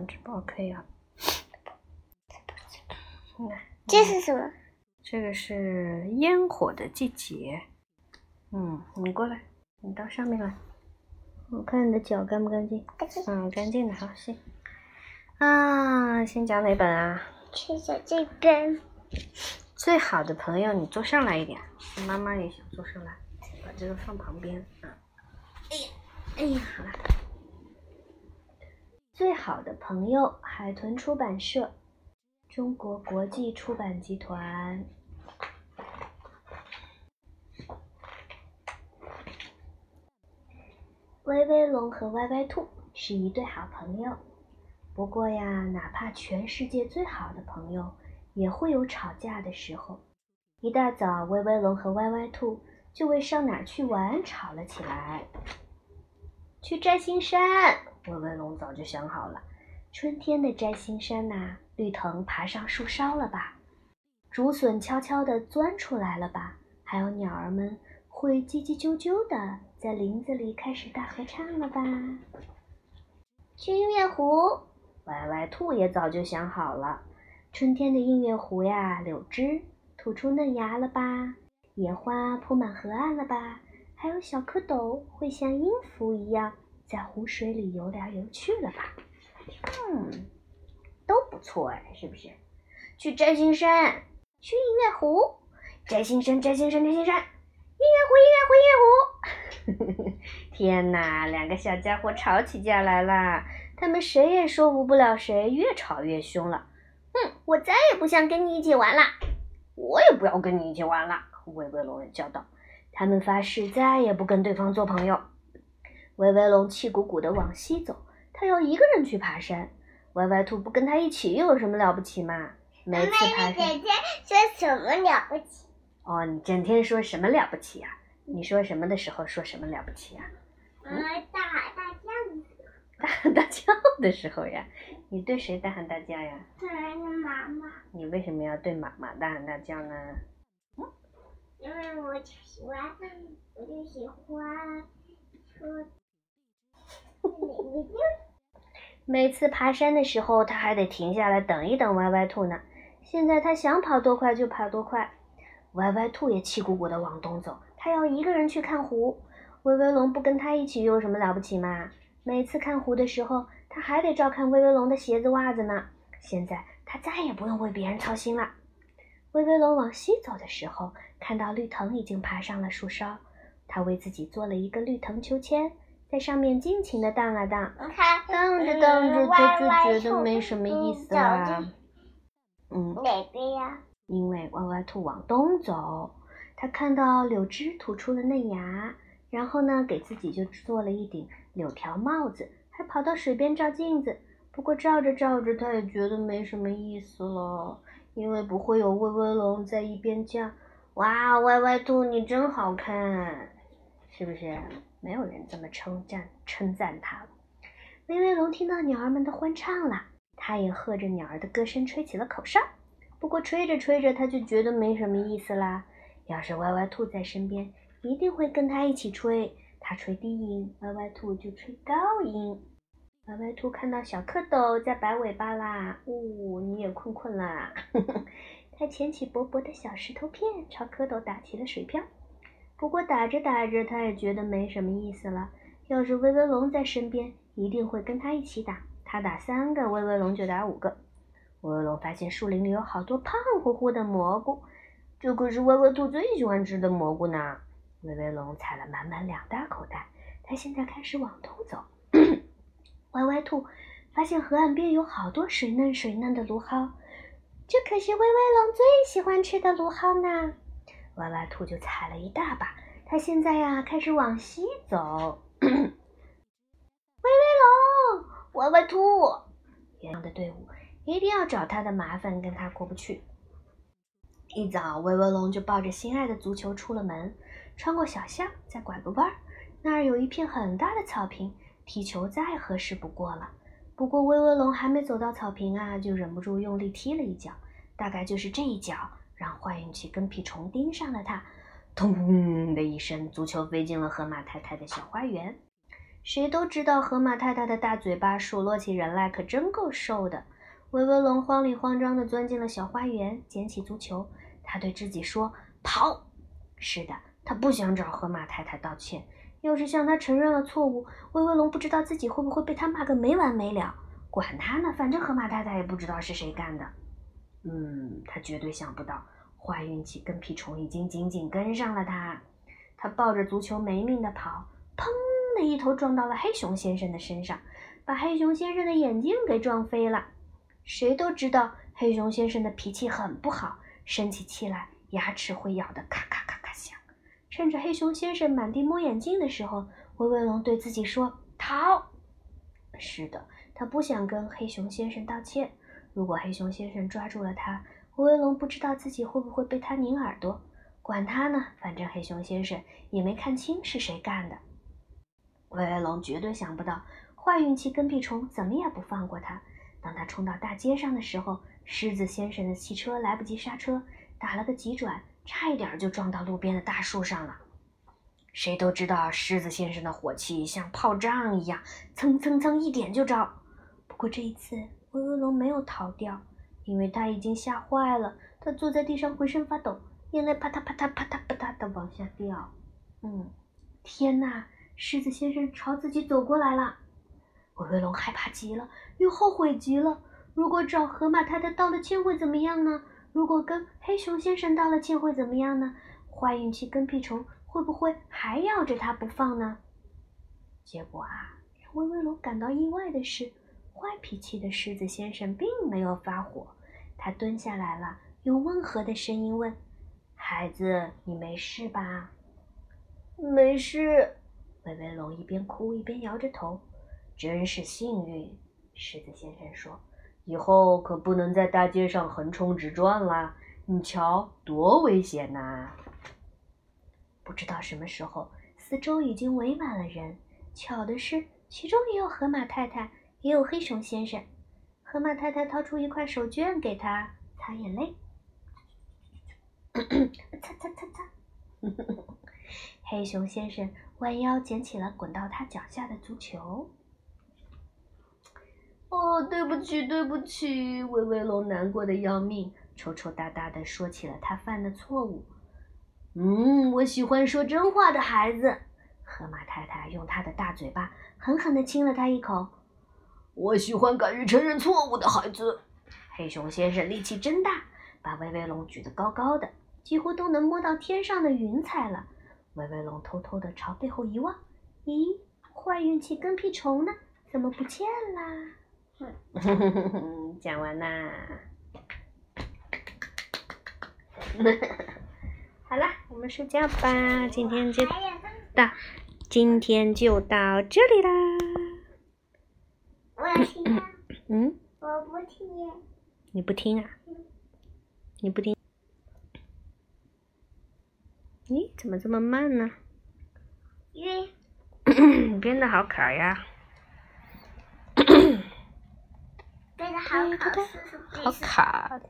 直播可以啊。这是什么？这个是烟火的季节。嗯，你过来，你到上面来。我看你的脚干不干净？干净。嗯，干净的，好，行。啊，先讲哪本啊？先讲这本。最好的朋友，你坐上来一点。妈妈也想坐上来，把这个放旁边。啊。哎呀，哎呀，好了。最好的朋友，海豚出版社。中国国际出版集团。威威龙和歪歪兔是一对好朋友。不过呀，哪怕全世界最好的朋友，也会有吵架的时候。一大早，威威龙和歪歪兔就为上哪儿去玩吵了起来。去摘星山，威威龙早就想好了。春天的摘星山呐。绿藤爬上树梢了吧？竹笋悄悄地钻出来了吧？还有鸟儿们会叽叽啾啾的在林子里开始大合唱了吧？去音乐湖，歪歪兔也早就想好了。春天的音乐湖呀，柳枝吐出嫩芽了吧？野花铺满河岸了吧？还有小蝌蚪会像音符一样在湖水里游来游去了吧？嗯。都不错哎，是不是？去摘星山，去音乐湖，摘星山，摘星山，摘星山，音乐湖，音乐湖，音乐湖。天哪，两个小家伙吵起架来了，他们谁也说服不了谁，越吵越凶了。哼，我再也不想跟你一起玩了。我也不要跟你一起玩了。威威龙叫道。他们发誓再也不跟对方做朋友。威威龙气鼓鼓地往西走，他要一个人去爬山。歪歪兔不跟他一起又有什么了不起嘛？每次爬山，整天说什么了不起？哦，你整天说什么了不起呀？你说什么的时候说什么了不起呀？嗯，大喊大叫的时候。大喊大叫的时候呀？你对谁大喊大叫呀？对妈妈。你为什么要对妈妈大喊大叫呢？嗯，因为我喜欢，我就喜欢说，你就。每次爬山的时候，他还得停下来等一等歪歪兔呢。现在他想跑多快就跑多快。歪歪兔也气鼓鼓地往东走，他要一个人去看湖。威威龙不跟他一起，有什么了不起嘛？每次看湖的时候，他还得照看威威龙的鞋子袜子呢。现在他再也不用为别人操心了。威威龙往西走的时候，看到绿藤已经爬上了树梢，他为自己做了一个绿藤秋千。在上面尽情的荡啊荡，荡着荡着他就觉得没什么意思了。嗯，哪边呀？因为歪歪兔往东走，他看到柳枝吐出了嫩芽，然后呢，给自己就做了一顶柳条帽子，还跑到水边照镜子。不过照着照着，他也觉得没什么意思了，因为不会有威威龙在一边叫：“哇，歪歪兔你真好看，是不是？”没有人这么称赞称赞他了。威威龙听到鸟儿们的欢唱了，他也和着鸟儿的歌声吹起了口哨。不过吹着吹着，他就觉得没什么意思啦。要是歪歪兔在身边，一定会跟他一起吹。他吹低音，歪歪兔就吹高音。歪歪兔看到小蝌蚪在摆尾巴啦，呜，你也困困啦。他捡起薄薄的小石头片，朝蝌蚪打起了水漂。不过打着打着，他也觉得没什么意思了。要是威威龙在身边，一定会跟他一起打。他打三个，威威龙就打五个。威威龙发现树林里有好多胖乎乎的蘑菇，这可是威威兔最喜欢吃的蘑菇呢。威威龙采了满满两大口袋，他现在开始往东走。歪歪兔发现河岸边有好多水嫩水嫩的芦蒿，这可是威威龙最喜欢吃的芦蒿呢。歪歪兔就踩了一大把，它现在呀开始往西走。威威龙，歪歪兔，原来的队伍一定要找他的麻烦，跟他过不去。一早，威威龙就抱着心爱的足球出了门，穿过小巷，再拐个弯儿，那儿有一片很大的草坪，踢球再合适不过了。不过，威威龙还没走到草坪啊，就忍不住用力踢了一脚，大概就是这一脚。让坏运气跟屁虫盯上了他，咚的一声，足球飞进了河马太太的小花园。谁都知道河马太太的大嘴巴数落起人来可真够瘦的。威威龙慌里慌张地钻进了小花园，捡起足球。他对自己说：“跑！”是的，他不想找河马太太道歉。要是向他承认了错误，威威龙不知道自己会不会被他骂个没完没了。管他呢，反正河马太太也不知道是谁干的。嗯，他绝对想不到，坏运气跟屁虫已经紧紧跟上了他。他抱着足球没命地跑，砰的一头撞到了黑熊先生的身上，把黑熊先生的眼镜给撞飞了。谁都知道黑熊先生的脾气很不好，生起气来牙齿会咬得咔咔咔咔响。趁着黑熊先生满地摸眼镜的时候，威威龙对自己说：“逃！”是的，他不想跟黑熊先生道歉。如果黑熊先生抓住了他，威威龙不知道自己会不会被他拧耳朵。管他呢，反正黑熊先生也没看清是谁干的。威威龙绝对想不到，坏运气跟屁虫怎么也不放过他。当他冲到大街上的时候，狮子先生的汽车来不及刹车，打了个急转，差一点就撞到路边的大树上了。谁都知道狮子先生的火气像炮仗一样，蹭蹭蹭一点就着。不过这一次，威威龙没有逃掉，因为他已经吓坏了。他坐在地上浑身发抖，眼泪啪嗒啪嗒啪嗒啪嗒的往下掉。嗯，天哪！狮子先生朝自己走过来了。威威龙害怕极了，又后悔极了。如果找河马太太道了歉会怎么样呢？如果跟黑熊先生道了歉会怎么样呢？坏运气跟屁虫会不会还咬着他不放呢？结果啊，让威威龙感到意外的是，坏脾气的狮子先生并没有发火。他蹲下来了，用温和的声音问：“孩子，你没事吧？”“没事。”威威龙一边哭一边摇着头。真是幸运，狮子先生说：“以后可不能在大街上横冲直撞啦！你瞧，多危险呐！”不知道什么时候，四周已经围满了人。巧的是，其中也有河马太太，也有黑熊先生。河马太太掏出一块手绢给他擦眼泪，擦擦擦擦。黑熊先生弯腰捡起了滚到他脚下的足球。哦，对不起，对不起，威威龙难过的要命，抽抽搭搭的说起了他犯的错误。嗯，我喜欢说真话的孩子。河马太太用她的大嘴巴狠狠的亲了他一口。我喜欢敢于承认错误的孩子。黑熊先生力气真大，把威威龙举得高高的，几乎都能摸到天上的云彩了。威威龙偷偷的朝背后一望，咦，坏运气跟屁虫呢？怎么不见啦？讲完啦，好了，我们睡觉吧。今天就到，今天就到这里啦。嗯。我不听。你不听啊？你不听？咦，怎么这么慢呢？因为。变得好卡呀。好卡。好卡。